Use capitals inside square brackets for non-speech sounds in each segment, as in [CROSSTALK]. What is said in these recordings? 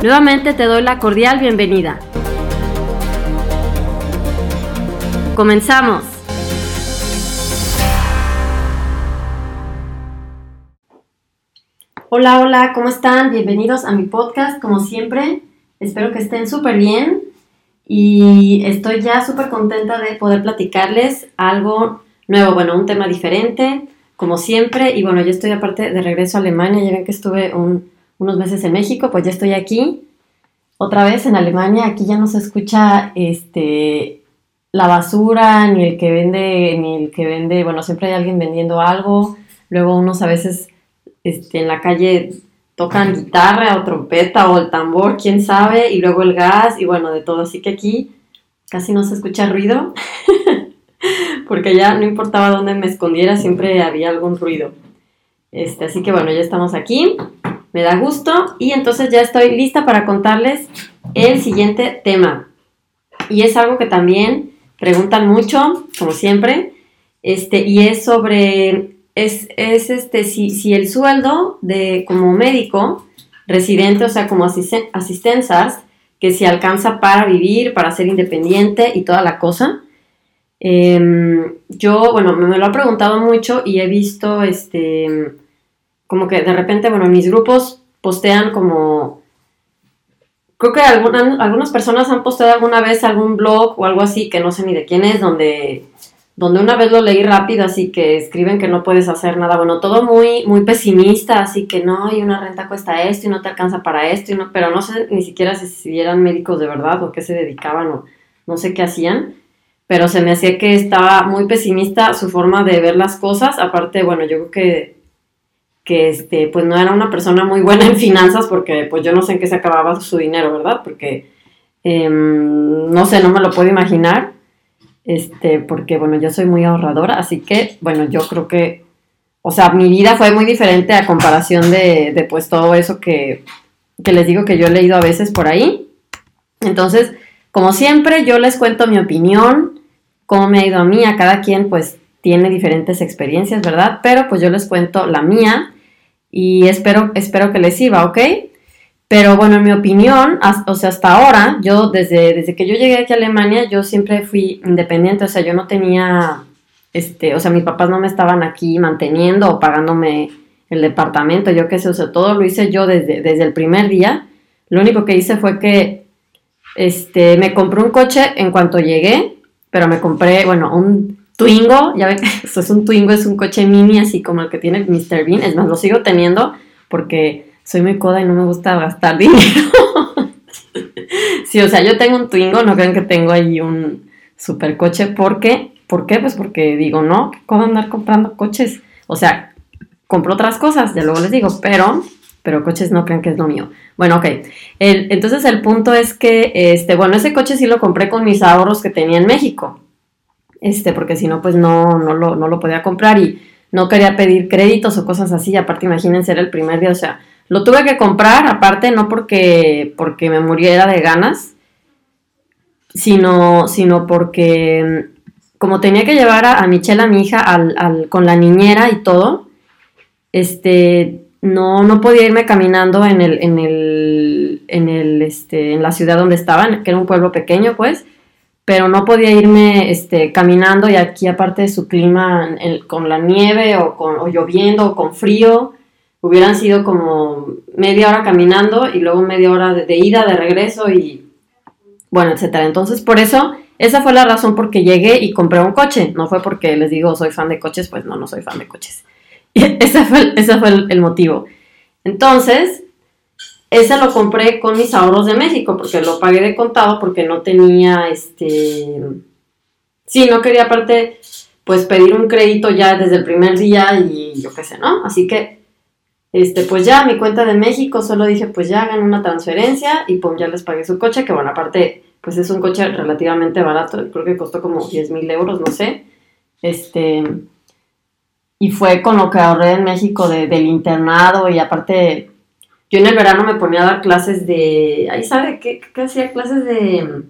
Nuevamente te doy la cordial bienvenida. Comenzamos. Hola, hola, ¿cómo están? Bienvenidos a mi podcast, como siempre. Espero que estén súper bien y estoy ya súper contenta de poder platicarles algo nuevo, bueno, un tema diferente, como siempre. Y bueno, yo estoy aparte de regreso a Alemania, ya ven que estuve un, unos meses en México, pues ya estoy aquí, otra vez en Alemania, aquí ya no se escucha este la basura, ni el que vende, ni el que vende, bueno, siempre hay alguien vendiendo algo, luego unos a veces este, en la calle tocan guitarra o trompeta o el tambor, quién sabe, y luego el gas y bueno, de todo, así que aquí casi no se escucha ruido, [LAUGHS] porque ya no importaba dónde me escondiera, siempre había algún ruido. Este, así que bueno, ya estamos aquí me da gusto y entonces ya estoy lista para contarles el siguiente tema. Y es algo que también preguntan mucho, como siempre, este, y es sobre, es, este, si, si, el sueldo de como médico residente, o sea, como asistenzas, que se alcanza para vivir, para ser independiente y toda la cosa. Em, yo, bueno, me lo ha preguntado mucho y he visto, este, como que de repente, bueno, mis grupos postean como... Creo que algunas personas han posteado alguna vez algún blog o algo así, que no sé ni de quién es, donde, donde una vez lo leí rápido, así que escriben que no puedes hacer nada. Bueno, todo muy, muy pesimista, así que no, y una renta cuesta esto y no te alcanza para esto, y no, pero no sé ni siquiera si, eran médicos de verdad o qué se dedicaban o no sé qué hacían pero se me hacía que estaba muy pesimista su forma de ver las cosas. Aparte, bueno, yo creo que que este, pues no era una persona muy buena en finanzas porque pues yo no sé en qué se acababa su dinero, ¿verdad? Porque em, no sé, no me lo puedo imaginar, este, porque bueno, yo soy muy ahorradora, así que bueno, yo creo que, o sea, mi vida fue muy diferente a comparación de, de pues todo eso que, que les digo que yo he leído a veces por ahí. Entonces, como siempre, yo les cuento mi opinión, cómo me ha ido a mí, a cada quien pues tiene diferentes experiencias, ¿verdad? Pero pues yo les cuento la mía y espero, espero que les sirva, ¿ok? Pero bueno, en mi opinión, o sea, hasta ahora, yo desde, desde que yo llegué aquí a Alemania, yo siempre fui independiente, o sea, yo no tenía, este, o sea, mis papás no me estaban aquí manteniendo o pagándome el departamento, yo qué sé, o sea, todo lo hice yo desde, desde el primer día. Lo único que hice fue que, este, me compré un coche en cuanto llegué, pero me compré, bueno, un Twingo, ya ven, eso es un Twingo, es un coche mini así como el que tiene Mr. Bean, es más, lo sigo teniendo porque soy muy coda y no me gusta gastar dinero. [LAUGHS] sí, o sea, yo tengo un Twingo, no crean que tengo ahí un super coche, porque, ¿por qué? Pues porque digo, no, ¿cómo andar comprando coches? O sea, compro otras cosas, ya luego les digo, pero, pero coches no crean que es lo mío. Bueno, ok. entonces el punto es que, este, bueno, ese coche sí lo compré con mis ahorros que tenía en México este, porque si no, pues no, no, lo, no lo podía comprar y no quería pedir créditos o cosas así, aparte imagínense, era el primer día, o sea, lo tuve que comprar, aparte no porque, porque me muriera de ganas, sino, sino porque como tenía que llevar a, Michelle, a mi hija, al, con la niñera y todo, este, no, no podía irme caminando en el, en el, en el, este, en la ciudad donde estaban, que era un pueblo pequeño, pues, pero no podía irme este, caminando y aquí aparte de su clima con la nieve o, con, lloviendo o con frío, hubieran sido como media hora caminando y luego media hora de, ida, de regreso y, bueno, etcétera. Entonces, por eso, esa fue la razón por que llegué y compré un coche. No fue porque les digo soy fan de coches, pues no, no soy fan de coches. [LAUGHS] ese fue, ese fue el, motivo. Entonces, ese lo compré con mis ahorros de México, porque lo pagué de contado, porque no tenía, este... Sí, no quería aparte, pues pedir un crédito ya desde el primer día y yo qué sé, ¿no? Así que, este, pues ya, mi cuenta de México, solo dije, pues ya hagan una transferencia y pues ya les pagué su coche, que bueno, aparte, pues es un coche relativamente barato, creo que costó como 10 mil euros, no sé. Este, y fue con lo que ahorré en México del internado y aparte yo en el verano me ponía a dar clases de, ahí sabe qué, qué hacía clases de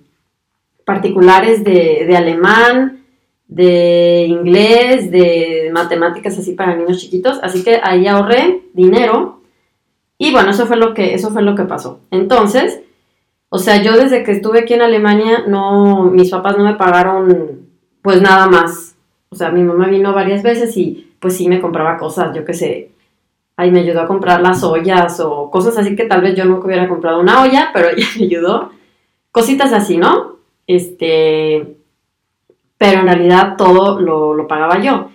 particulares de, de, alemán, de inglés, de matemáticas así para niños chiquitos, así que ahí ahorré dinero y bueno, eso fue lo que, eso fue lo que pasó. Entonces, o sea, yo desde que estuve aquí en Alemania, no, mis papás no me pagaron pues nada más. O sea, mi mamá vino varias veces y pues sí me compraba cosas, yo qué sé, ahí me ayudó a comprar las ollas o cosas así que tal vez yo nunca hubiera comprado una olla, [LAUGHS] pero ella me ayudó. Cositas así, ¿no? Este, pero en realidad todo lo, pagaba yo.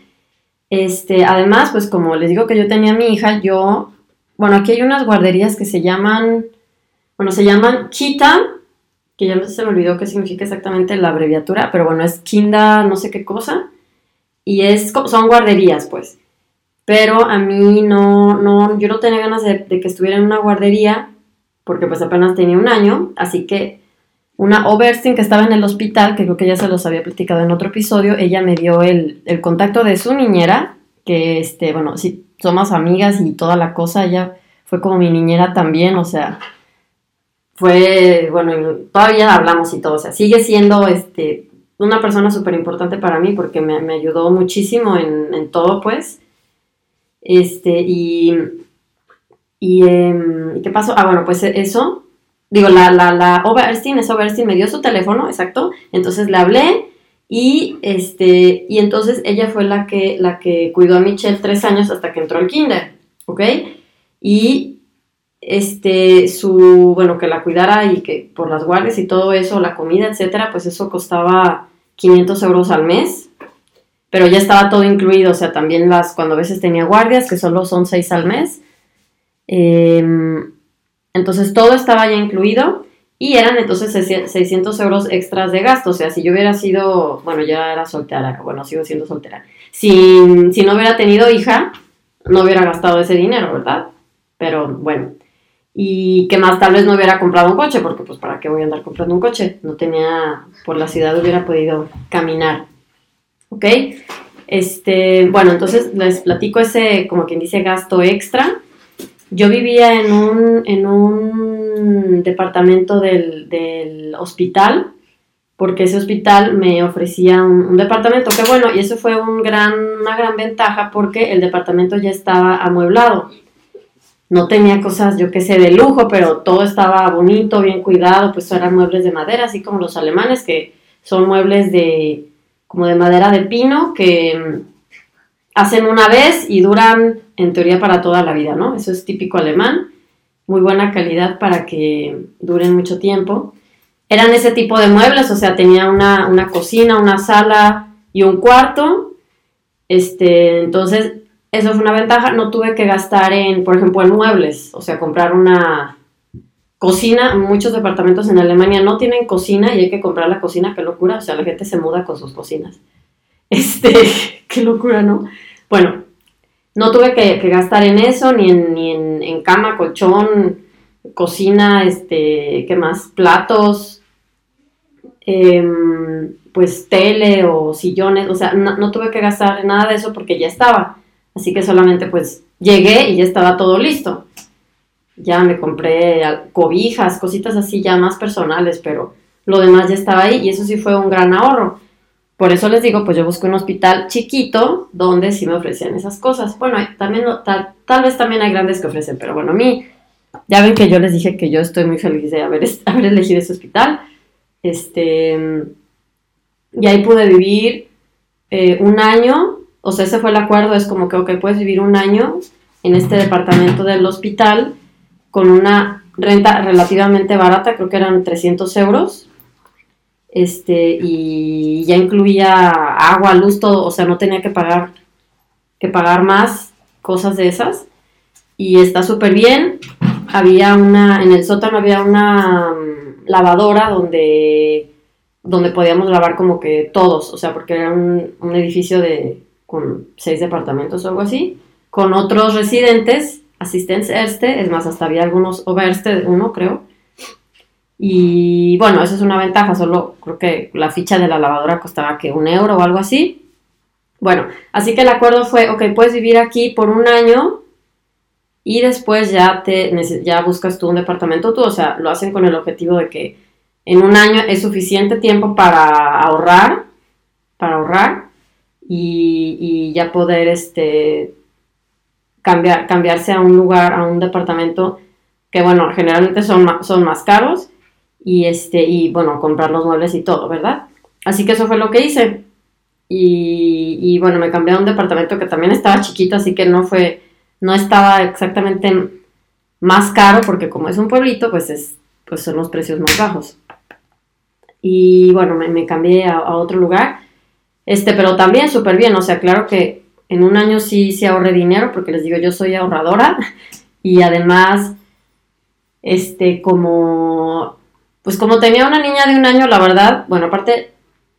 Este, además, pues como les digo que yo tenía a mi hija, yo, bueno, aquí hay unas guarderías que se llaman, bueno, se llaman Kita, que ya se me olvidó qué significa exactamente la abreviatura, pero bueno, es Kinda no sé qué cosa y es, son guarderías, pues. Pero a mí no, no, yo no tenía ganas de, que estuviera en una guardería, porque pues apenas tenía un año, así que una Oberstin que estaba en el hospital, que creo que ya se los había platicado en otro episodio, ella me dio el, el contacto de su niñera, que este, bueno, sí, somos amigas y toda la cosa, ella fue como mi niñera también, o sea, fue, bueno, todavía hablamos y todo, o sea, sigue siendo, este, una persona súper importante para mí porque me, ayudó muchísimo en, todo, pues. Este, y, em, y, ¿qué pasó? Ah, bueno, pues eso, digo, la, la, la Oberstein, esa Oberstein me dio su teléfono, exacto, entonces le hablé y, este, y entonces ella fue la que, la que cuidó a Michelle tres años hasta que entró al kinder, ¿ok? Y este, su, bueno, que la cuidara y que por las guardias y todo eso, la comida, etcétera, pues eso costaba 500 euros al mes, pero ya estaba todo incluido, o sea, también las, cuando a veces tenía guardias, que solo son 6 al mes, em, entonces todo estaba ya incluido y eran entonces 600 euros extras de gasto, o sea, si yo hubiera sido, bueno, ya era soltera, bueno, sigo siendo soltera, si, si no hubiera tenido hija, no hubiera gastado ese dinero, ¿verdad? Pero bueno, y que más tal vez no hubiera comprado un coche, porque pues para qué voy a andar comprando un coche, no tenía, por la ciudad hubiera podido caminar, ¿ok? Este, bueno, entonces les platico ese, como quien dice, gasto extra. Yo vivía en un, en un departamento del, del hospital, porque ese hospital me ofrecía un, departamento, que bueno, y eso fue un gran, una gran ventaja porque el departamento ya estaba amueblado no tenía cosas, yo qué sé, de lujo, pero todo estaba bonito, bien cuidado, pues eran muebles de madera, así como los alemanes, que son muebles de, como de madera de pino, que mm, hacen una vez y duran, en teoría, para toda la vida, ¿no? Eso es típico alemán, muy buena calidad para que duren mucho tiempo. Eran ese tipo de muebles, o sea, tenía una, una cocina, una sala y un cuarto. Este, entonces, eso fue una ventaja, no tuve que gastar en, por ejemplo, en muebles, o sea, comprar una cocina, muchos departamentos en Alemania no tienen cocina y hay que comprar la cocina, qué locura, o sea, la gente se muda con sus cocinas. [LAUGHS] Este, [LAUGHS] qué locura, ¿no? Bueno, no tuve que, gastar en eso, ni en, ni en, cama, colchón, cocina, este, ¿qué más? Platos, em, pues tele o sillones, o sea, no, no tuve que gastar en nada de eso porque ya estaba. Así que solamente pues llegué y ya estaba todo listo. Ya me compré cobijas, cositas así ya más personales, pero lo demás ya estaba ahí y eso sí fue un gran ahorro. Por eso les digo, pues yo busqué un hospital chiquito donde sí me ofrecían esas cosas. Bueno, también tal, tal, vez también hay grandes que ofrecen, pero bueno, a mí, ya ven que yo les dije que yo estoy muy feliz de haber, haber elegido ese hospital. Este, y ahí pude vivir eh, un año o sea, ese fue el acuerdo, es como que, ok, puedes vivir un año en este departamento del hospital con una renta relativamente barata, creo que eran 300 euros, este, y ya incluía agua, luz, todo, o sea, no tenía que pagar, que pagar más cosas de esas. Y está súper bien. Había una, en el sótano había una mm, lavadora donde, donde podíamos lavar como que todos, o sea, porque era un, un edificio de, con seis departamentos o algo así, con otros residentes, asistentes este, es más, hasta había algunos overste, uno creo, y bueno, esa es una ventaja, solo creo que la ficha de la lavadora costaba que un euro o algo así. Bueno, así que el acuerdo fue, ok, puedes vivir aquí por un año y después ya, te, ya buscas tú un departamento tú, o sea, lo hacen con el objetivo de que en un año es suficiente tiempo para ahorrar, para ahorrar y, ya poder este, cambiar, cambiarse a un lugar, a un departamento que bueno, generalmente son, son más caros y este y bueno, comprar los muebles y todo, ¿verdad? Así que eso fue lo que hice. Y, bueno, me cambié a un departamento que también estaba chiquito, así que no fue, no estaba exactamente más caro, porque como es un pueblito, pues es, pues son los precios más bajos. Y bueno, me, me cambié a, a, otro lugar, este, pero también súper bien, o sea, claro que en un año sí, sí ahorré dinero, porque les digo, yo soy ahorradora, y además, este, como pues como tenía una niña de un año, la verdad, bueno, aparte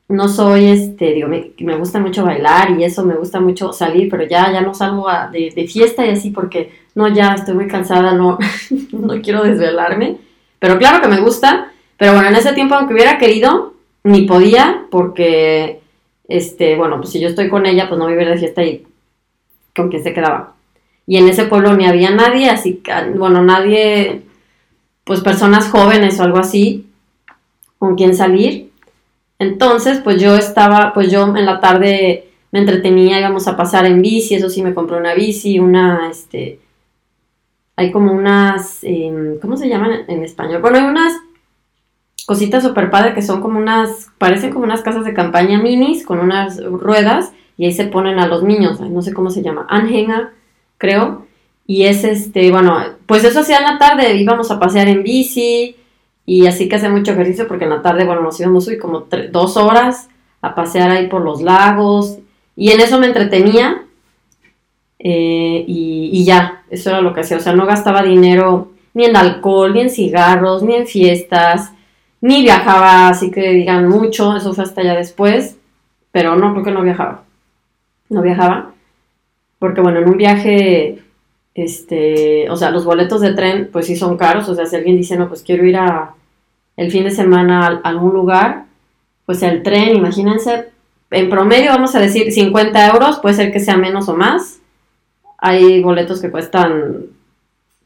no soy, este, digo, me, me gusta mucho bailar y eso, me gusta mucho salir, pero ya, ya no salgo de, de, fiesta y así porque, no, ya estoy muy cansada, no, [LAUGHS] no quiero desvelarme, pero claro que me gusta, pero bueno, en ese tiempo aunque hubiera querido, ni podía porque, este, bueno, pues si yo estoy con ella, pues no vivir de fiesta y con quién se quedaba. Y en ese pueblo ni había nadie, así que, bueno, nadie pues personas jóvenes o algo así con quien salir. Entonces, pues yo estaba, pues yo en la tarde me entretenía, íbamos a pasar en bici, eso sí, me compré una bici, una, este, hay como unas, eh, ¿cómo se llaman en español? Bueno, hay unas cositas super padres que son como unas, parecen como unas casas de campaña minis con unas ruedas y ahí se ponen a los niños, no sé cómo se llama, Anhänger, creo, y es este, bueno, pues eso hacía en la tarde, íbamos a pasear en bici y así que hacía mucho ejercicio porque en la tarde, bueno, nos íbamos hoy como dos horas a pasear ahí por los lagos y en eso me entretenía eh, y, ya, eso era lo que hacía, o sea, no gastaba dinero ni en alcohol, ni en cigarros, ni en fiestas, ni viajaba, así que digan mucho, eso fue hasta ya después, pero no, creo que no viajaba, no viajaba, porque bueno, en un viaje este, o sea, los boletos de tren, pues sí son caros, o sea, si alguien dice, no, pues quiero ir a el fin de semana a algún lugar, pues el tren, imagínense, en promedio vamos a decir 50 euros, puede ser que sea menos o más, hay boletos que cuestan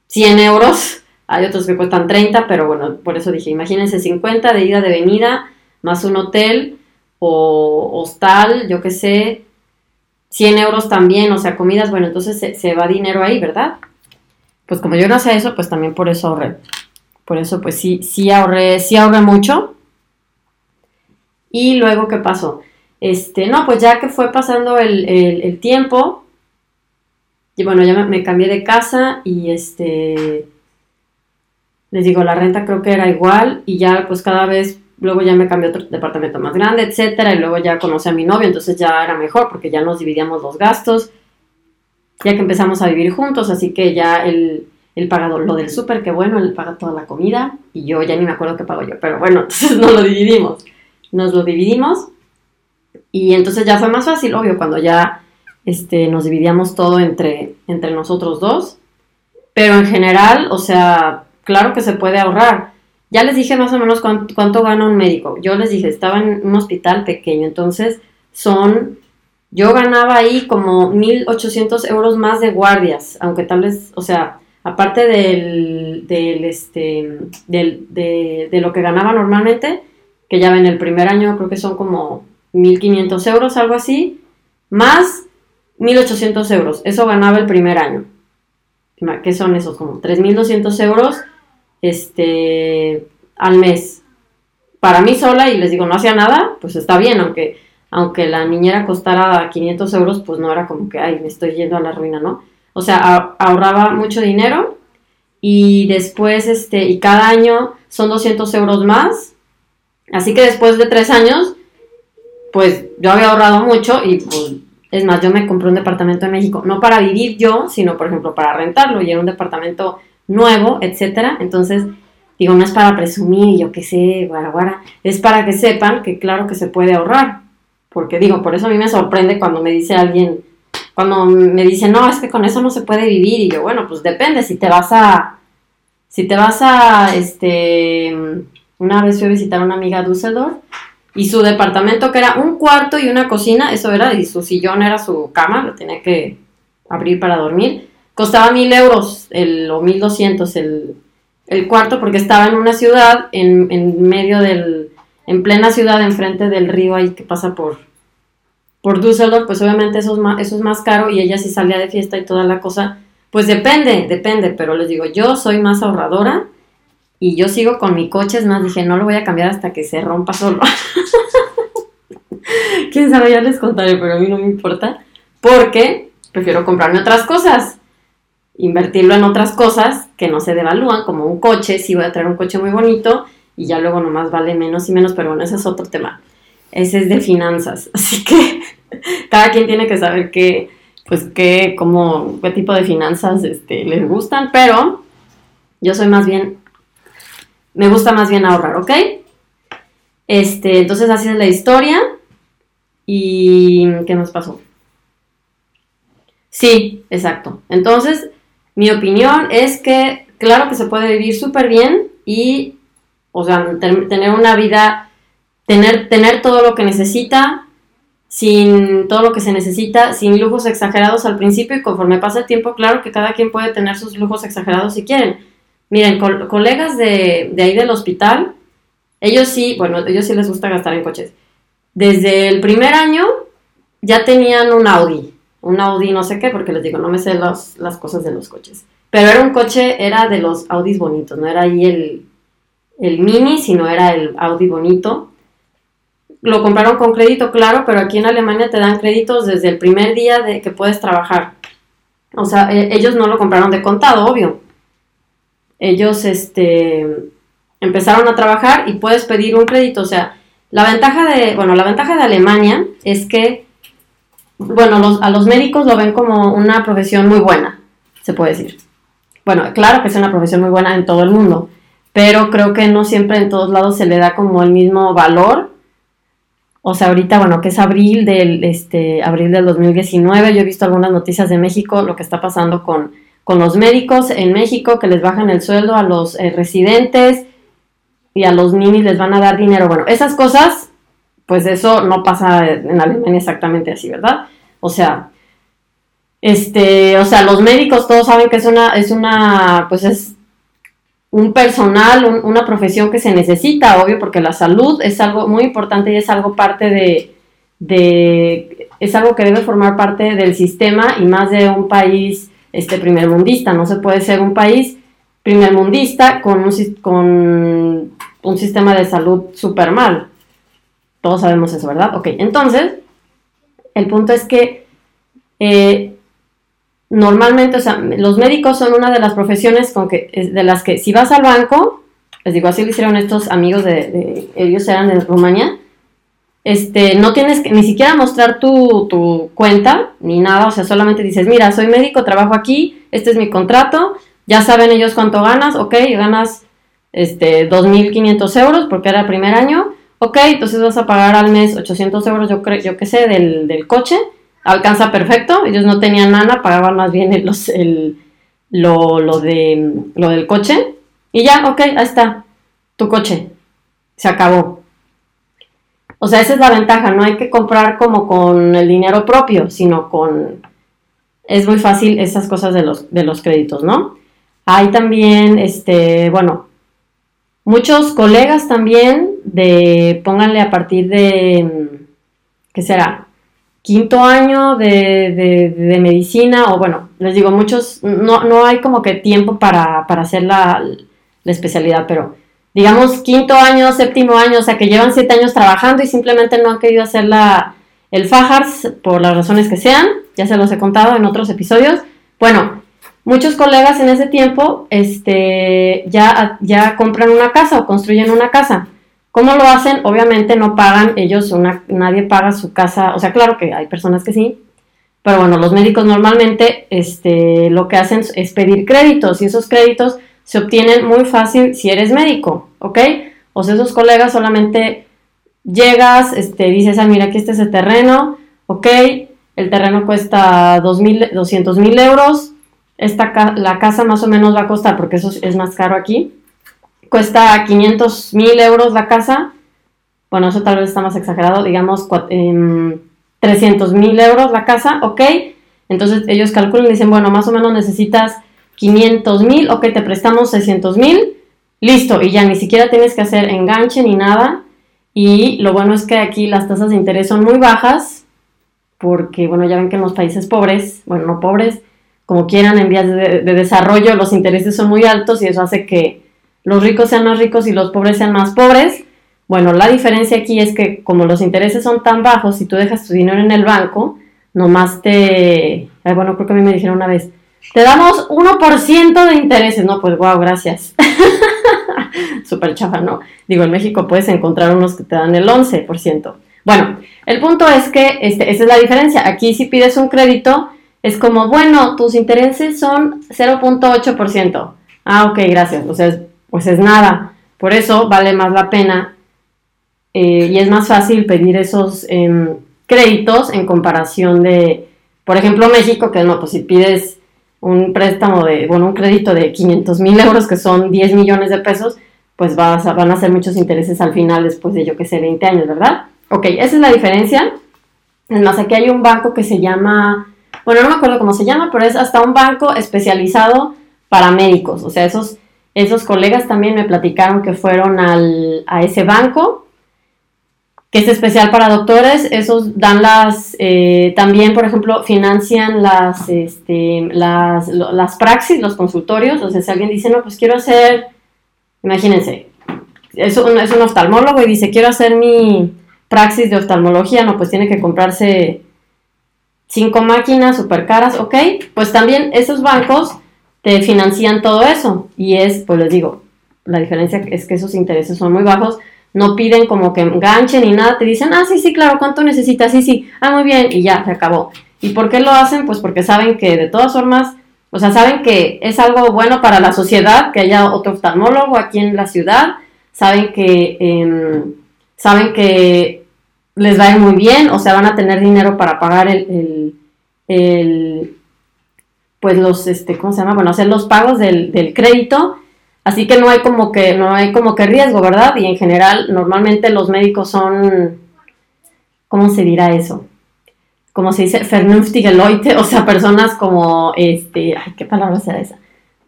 100 euros, hay otros que cuestan 30, pero bueno, por eso dije, imagínense 50 de ida, de venida, más un hotel o hostal, yo qué sé, 100 euros también, o sea, comidas, bueno, entonces se, va dinero ahí, ¿verdad? Pues como yo no sé eso, pues también por eso ahorré. Por eso, pues sí, sí ahorré, sí ahorré mucho. Y luego, ¿qué pasó? Este, no, pues ya que fue pasando el, tiempo, y bueno, ya me, cambié de casa y este, les digo, la renta creo que era igual y ya pues cada vez luego ya me cambié a otro departamento más grande, etcétera, y luego ya conocí a mi novio, entonces ya era mejor porque ya nos dividíamos los gastos, ya que empezamos a vivir juntos, así que ya él, él paga lo del súper, que bueno, él paga toda la comida, y yo ya ni me acuerdo qué pago yo, pero bueno, [LAUGHS] entonces nos lo dividimos, nos lo dividimos, y entonces ya fue más fácil, obvio, cuando ya este, nos dividíamos todo entre, entre nosotros dos, pero en general, o sea, claro que se puede ahorrar, ya les dije más o menos cuánto, gana un médico. Yo les dije, estaba en un hospital pequeño, entonces son, yo ganaba ahí como 1.800 euros más de guardias, aunque tal vez, o sea, aparte del, del este, del, de, de, lo que ganaba normalmente, que ya en el primer año creo que son como 1.500 euros, algo así, más 1.800 euros. Eso ganaba el primer año. ¿Qué son esos? Como 3.200 euros este, al mes. Para mí sola, y les digo, no hacía nada, pues está bien, aunque, aunque la niñera costara 500 euros, pues no era como que, ay, me estoy yendo a la ruina, ¿no? O sea, ahorraba mucho dinero y después, este, y cada año son 200 euros más Así que después de tres años, pues yo había ahorrado mucho y pues, es más, yo me compré un departamento en México, no para vivir yo, sino por ejemplo para rentarlo y era un departamento nuevo, etcétera. Entonces, digo, no es para presumir, yo qué sé, es para que sepan que claro que se puede ahorrar. Porque digo, por eso a mí me sorprende cuando me dice alguien, cuando me dice, no, es que con eso no se puede vivir. Y yo, bueno, pues depende, si te vas a, si te vas a, este, una vez fui a visitar a una amiga Düsseldorf y su departamento que era un cuarto y una cocina, eso era, y su sillón era su cama, lo tenía que abrir para dormir, costaba mil euros el, o mil doscientos el, el cuarto porque estaba en una ciudad, en, en medio del, en plena ciudad, enfrente del río ahí que pasa por, por Düsseldorf, pues obviamente eso es, más, eso es más caro y ella sí salía de fiesta y toda la cosa. Pues depende, depende, pero les digo, yo soy más ahorradora y yo sigo con mi coche, es más, dije, no lo voy a cambiar hasta que se rompa solo. [LAUGHS] Quién sabe, ya les contaré, pero a mí no me importa, porque prefiero comprarme otras cosas, invertirlo en otras cosas que no se devalúan, como un coche, si voy a traer un coche muy bonito y ya luego nomás vale menos y menos, pero bueno, ese es otro tema. Ese es de finanzas, [LAUGHS] así que cada quien tiene que saber qué, pues qué, cómo, qué tipo de finanzas este, les gustan, pero yo soy más bien me gusta más bien ahorrar, ¿ok? Este, entonces así es la historia. ¿Y qué nos pasó? Sí, exacto. Entonces, mi opinión es que, claro que se puede vivir súper bien y, o sea, tener una vida, tener, tener todo lo que necesita, sin todo lo que se necesita, sin lujos exagerados al principio y conforme pasa el tiempo, claro que cada quien puede tener sus lujos exagerados si quieren. Miren, colegas de, ahí del hospital, ellos sí, bueno, ellos sí les gusta gastar en coches. Desde el primer año ya tenían un Audi, un Audi no sé qué, porque les digo, no me sé las cosas de los coches. Pero era un coche, era de los Audis bonitos, no era ahí el, el Mini, sino era el Audi bonito. Lo compraron con crédito, claro, pero aquí en Alemania te dan créditos desde el primer día de que puedes trabajar. O sea, e, ellos no lo compraron de contado, obvio ellos este, empezaron a trabajar y puedes pedir un crédito. O sea, la ventaja de, bueno, la ventaja de Alemania es que, bueno, a los médicos lo ven como una profesión muy buena, se puede decir. Bueno, claro que es una profesión muy buena en todo el mundo, pero creo que no siempre en todos lados se le da como el mismo valor. O sea, ahorita, bueno, que es abril del, este, abril del 2019, yo he visto algunas noticias de México, lo que está pasando con con los médicos en México que les bajan el sueldo a los eh, residentes y a los ninis les van a dar dinero. Bueno, esas cosas, pues eso no pasa en Alemania exactamente así, ¿verdad? O sea, este, o sea, los médicos todos saben que es una, es una, pues es un personal, una profesión que se necesita, obvio, porque la salud es algo muy importante y es algo parte de, de, es algo que debe formar parte del sistema y más de un país este, primermundista. No se puede ser un país primermundista con un, con un sistema de salud súper mal. Todos sabemos eso, ¿verdad? Ok, entonces, el punto es que eh, normalmente, o sea, los médicos son una de las profesiones de las que si vas al banco, les digo, así lo hicieron estos amigos de, ellos eran de Rumania, este, no tienes ni siquiera mostrar tu, cuenta ni nada, o sea, solamente dices, mira, soy médico, trabajo aquí, este es mi contrato, ya saben ellos cuánto ganas, ok, ganas este, 2.500 euros porque era el primer año, ok, entonces vas a pagar al mes 800 euros, yo creo, yo qué sé, del, coche, alcanza perfecto, ellos no tenían nada, pagaban más bien el, el, lo, lo, de, lo del coche, y ya, ok, ahí está, tu coche, se acabó. O sea, esa es la ventaja, no hay que comprar como con el dinero propio, sino con... Es muy fácil esas cosas de los, de los créditos, ¿no? Hay también, este, bueno, muchos colegas también de, pónganle a partir de, ¿qué será? Quinto año de, de, medicina, o bueno, les digo, muchos, no, no hay como que tiempo para, para hacer la, especialidad, pero digamos, quinto año, séptimo año, o sea, que llevan siete años trabajando y simplemente no han querido hacer la, el Fajars por las razones que sean, ya se los he contado en otros episodios. Bueno, muchos colegas en ese tiempo este, ya, ya compran una casa o construyen una casa. ¿Cómo lo hacen? Obviamente no pagan, ellos, una, nadie paga su casa, o sea, claro que hay personas que sí, pero bueno, los médicos normalmente este, lo que hacen es pedir créditos y esos créditos se obtienen muy fácil si eres médico, ¿ok? O sea, esos colegas solamente llegas, este, dices, ah, mira, aquí está ese terreno, ok, el terreno cuesta 200 mil euros, esta la casa más o menos va a costar, porque eso es más caro aquí, cuesta 500 mil euros la casa, bueno, eso tal vez está más exagerado, digamos 300 em, mil euros la casa, ok, entonces ellos calculan y dicen, bueno, más o menos necesitas 500 mil, ok, te prestamos 600 mil, listo, y ya ni siquiera tienes que hacer enganche ni nada, y lo bueno es que aquí las tasas de interés son muy bajas, porque, bueno, ya ven que en los países pobres, bueno, no pobres, como quieran, en vías de, desarrollo, los intereses son muy altos y eso hace que los ricos sean más ricos y los pobres sean más pobres. Bueno, la diferencia aquí es que como los intereses son tan bajos, si tú dejas tu dinero en el banco, nomás te... bueno, creo que a mí me dijeron una vez, te damos 1% de intereses. No, pues wow, gracias. [LAUGHS] Súper chafa, ¿no? Digo, en México puedes encontrar unos que te dan el 11%. Bueno, el punto es que este, esa es la diferencia. Aquí si pides un crédito, es como, bueno, tus intereses son 0.8%. Ah, ok, gracias. O sea, pues es nada. Por eso vale más la pena eh, y es más fácil pedir esos em, créditos en comparación de, por ejemplo, México, que no, pues si pides un préstamo de, bueno, un crédito de 500 mil euros, que son 10 millones de pesos, pues vas van a ser muchos intereses al final después de, yo que sé, 20 años, ¿verdad? Ok, esa es la diferencia. Es más, aquí hay un banco que se llama, bueno, no me acuerdo cómo se llama, pero es hasta un banco especializado para médicos. O sea, esos, esos colegas también me platicaron que fueron al, a ese banco que es especial para doctores, esos dan las, eh, también, por ejemplo, financian las, este, las, las praxis, los consultorios, o sea, si alguien dice, no, pues quiero hacer, imagínense, es un, es un oftalmólogo y dice, quiero hacer mi praxis de oftalmología, no, pues tiene que comprarse cinco máquinas súper caras, ok, pues también esos bancos te financian todo eso y es, pues les digo, la diferencia es que esos intereses son muy bajos, no piden como que enganchen ni nada, te dicen, ah, sí, sí, claro, ¿cuánto necesitas? Sí, sí, ah, muy bien, y ya, se acabó. ¿Y por qué lo hacen? Pues porque saben que de todas formas, o sea, saben que es algo bueno para la sociedad, que haya otro oftalmólogo aquí en la ciudad, saben que, em, saben que les va a ir muy bien, o sea, van a tener dinero para pagar el, el, pues los, este, ¿cómo se llama? Bueno, hacer los pagos del, del crédito Así que no hay como que, no hay como que riesgo, ¿verdad? Y en general, normalmente los médicos son, ¿cómo se dirá eso? Como se dice, vernünftige Leute, [LAUGHS] o sea, personas como, este, ay, ¿qué palabra será esa?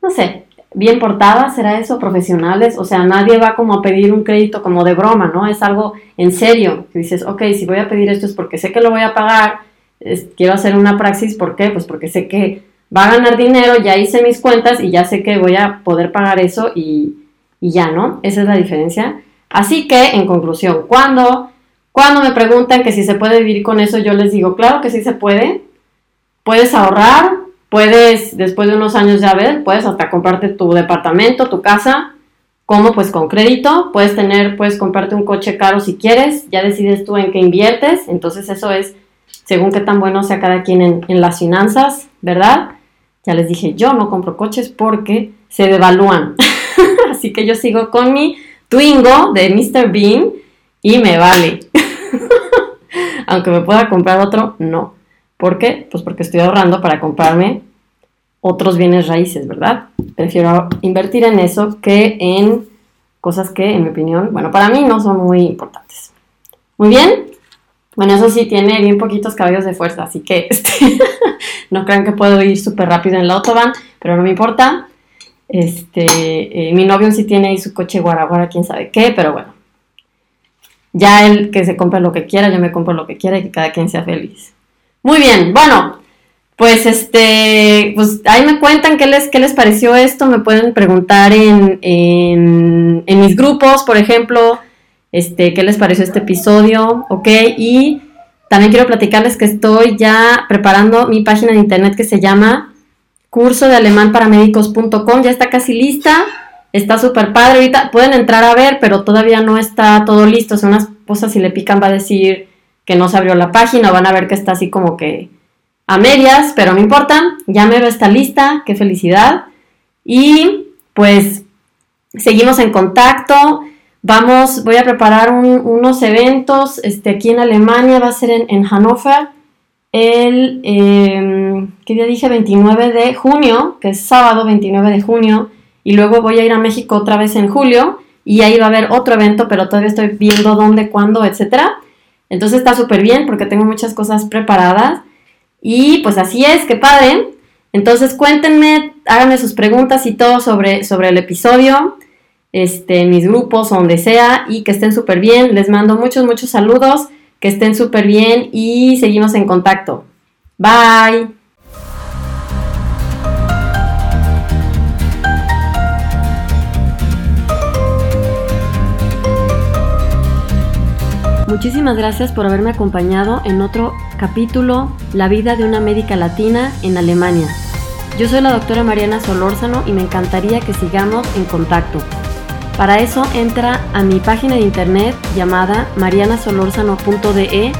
No sé, bien portadas, ¿será eso? Profesionales, o sea, nadie va como a pedir un crédito como de broma, ¿no? Es algo en serio, dices, ok, si voy a pedir esto es porque sé que lo voy a pagar, quiero hacer una praxis, ¿por qué? Pues porque sé que va a ganar dinero, ya hice mis cuentas y ya sé que voy a poder pagar eso y, ya, ¿no? Esa es la diferencia. Así que, en conclusión, cuando, cuando me preguntan que si se puede vivir con eso, yo les digo, claro que sí se puede. Puedes ahorrar, puedes, después de unos años ya ver, puedes hasta comprarte tu departamento, tu casa, como pues con crédito, puedes tener, puedes comprarte un coche caro si quieres, ya decides tú en qué inviertes, entonces eso es según qué tan bueno sea cada quien en, en las finanzas, ¿verdad? Ya les dije, yo no compro coches porque se devalúan. [LAUGHS] Así que yo sigo con mi Twingo de Mr. Bean y me vale. [LAUGHS] Aunque me pueda comprar otro, no. ¿Por qué? Pues porque estoy ahorrando para comprarme otros bienes raíces, ¿verdad? Prefiero invertir en eso que en cosas que, en mi opinión, bueno, para mí no son muy importantes. Muy bien, bueno, eso sí, tiene bien poquitos caballos de fuerza, así que [LAUGHS] este, no crean que puedo ir súper rápido en la autobahn, pero no me importa. Este, eh, mi novio sí tiene ahí su coche guaraguara, quién sabe qué, pero bueno. Ya él que se compre lo que quiera, yo me compro lo que quiera y que cada quien sea feliz. Muy bien, bueno, pues este, pues ahí me cuentan qué les, qué les pareció esto, me pueden preguntar en, en, en mis grupos, por ejemplo, este, qué les pareció este episodio, ¿ok? Y también quiero platicarles que estoy ya preparando mi página de internet que se llama curso de alemán ya está casi lista Está súper padre. Ahorita pueden entrar a ver, pero todavía no está todo listo. Son unas cosas, si le pican va a decir que no se abrió la página. Van a ver que está así como que a medias, pero no importa. Ya me esta lista. Qué felicidad. Y pues seguimos en contacto. Vamos, voy a preparar unos eventos. Este, aquí en Alemania va a ser en, Hannover. El, em, ¿qué día dije? 29 de junio, que es sábado 29 de junio y luego voy a ir a México otra vez en julio y ahí va a haber otro evento, pero todavía estoy viendo dónde, cuándo, etcétera. Entonces está súper bien porque tengo muchas cosas preparadas y pues así es, qué padre. Entonces cuéntenme, háganme sus preguntas y todo sobre, sobre el episodio, este, mis grupos o donde sea y que estén súper bien. Les mando muchos, muchos saludos, que estén súper bien y seguimos en contacto. Bye. Muchísimas gracias por haberme acompañado en otro capítulo, La vida de una médica latina en Alemania. Yo soy la doctora Mariana Solórzano y me encantaría que sigamos en contacto. Para eso entra a mi página de internet llamada marianasolorzano.de.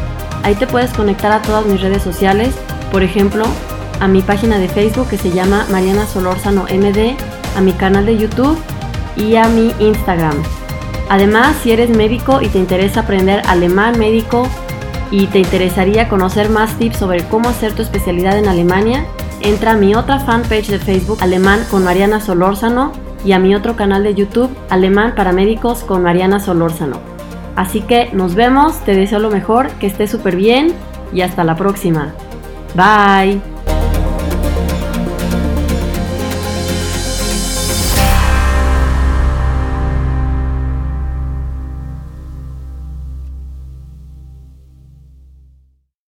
Ahí te puedes conectar a todas mis redes sociales, por ejemplo, a mi página de Facebook que se llama Mariana Solórzano MD, a mi canal de YouTube y a mi Instagram. Además, si eres médico y te interesa aprender alemán médico y te interesaría conocer más tips sobre cómo hacer tu especialidad en Alemania, entra a mi otra fanpage de Facebook Alemán con Mariana Solórzano y a mi otro canal de YouTube Alemán para Médicos con Mariana Solórzano. Así que nos vemos, te deseo lo mejor, que estés súper bien y hasta la próxima. Bye.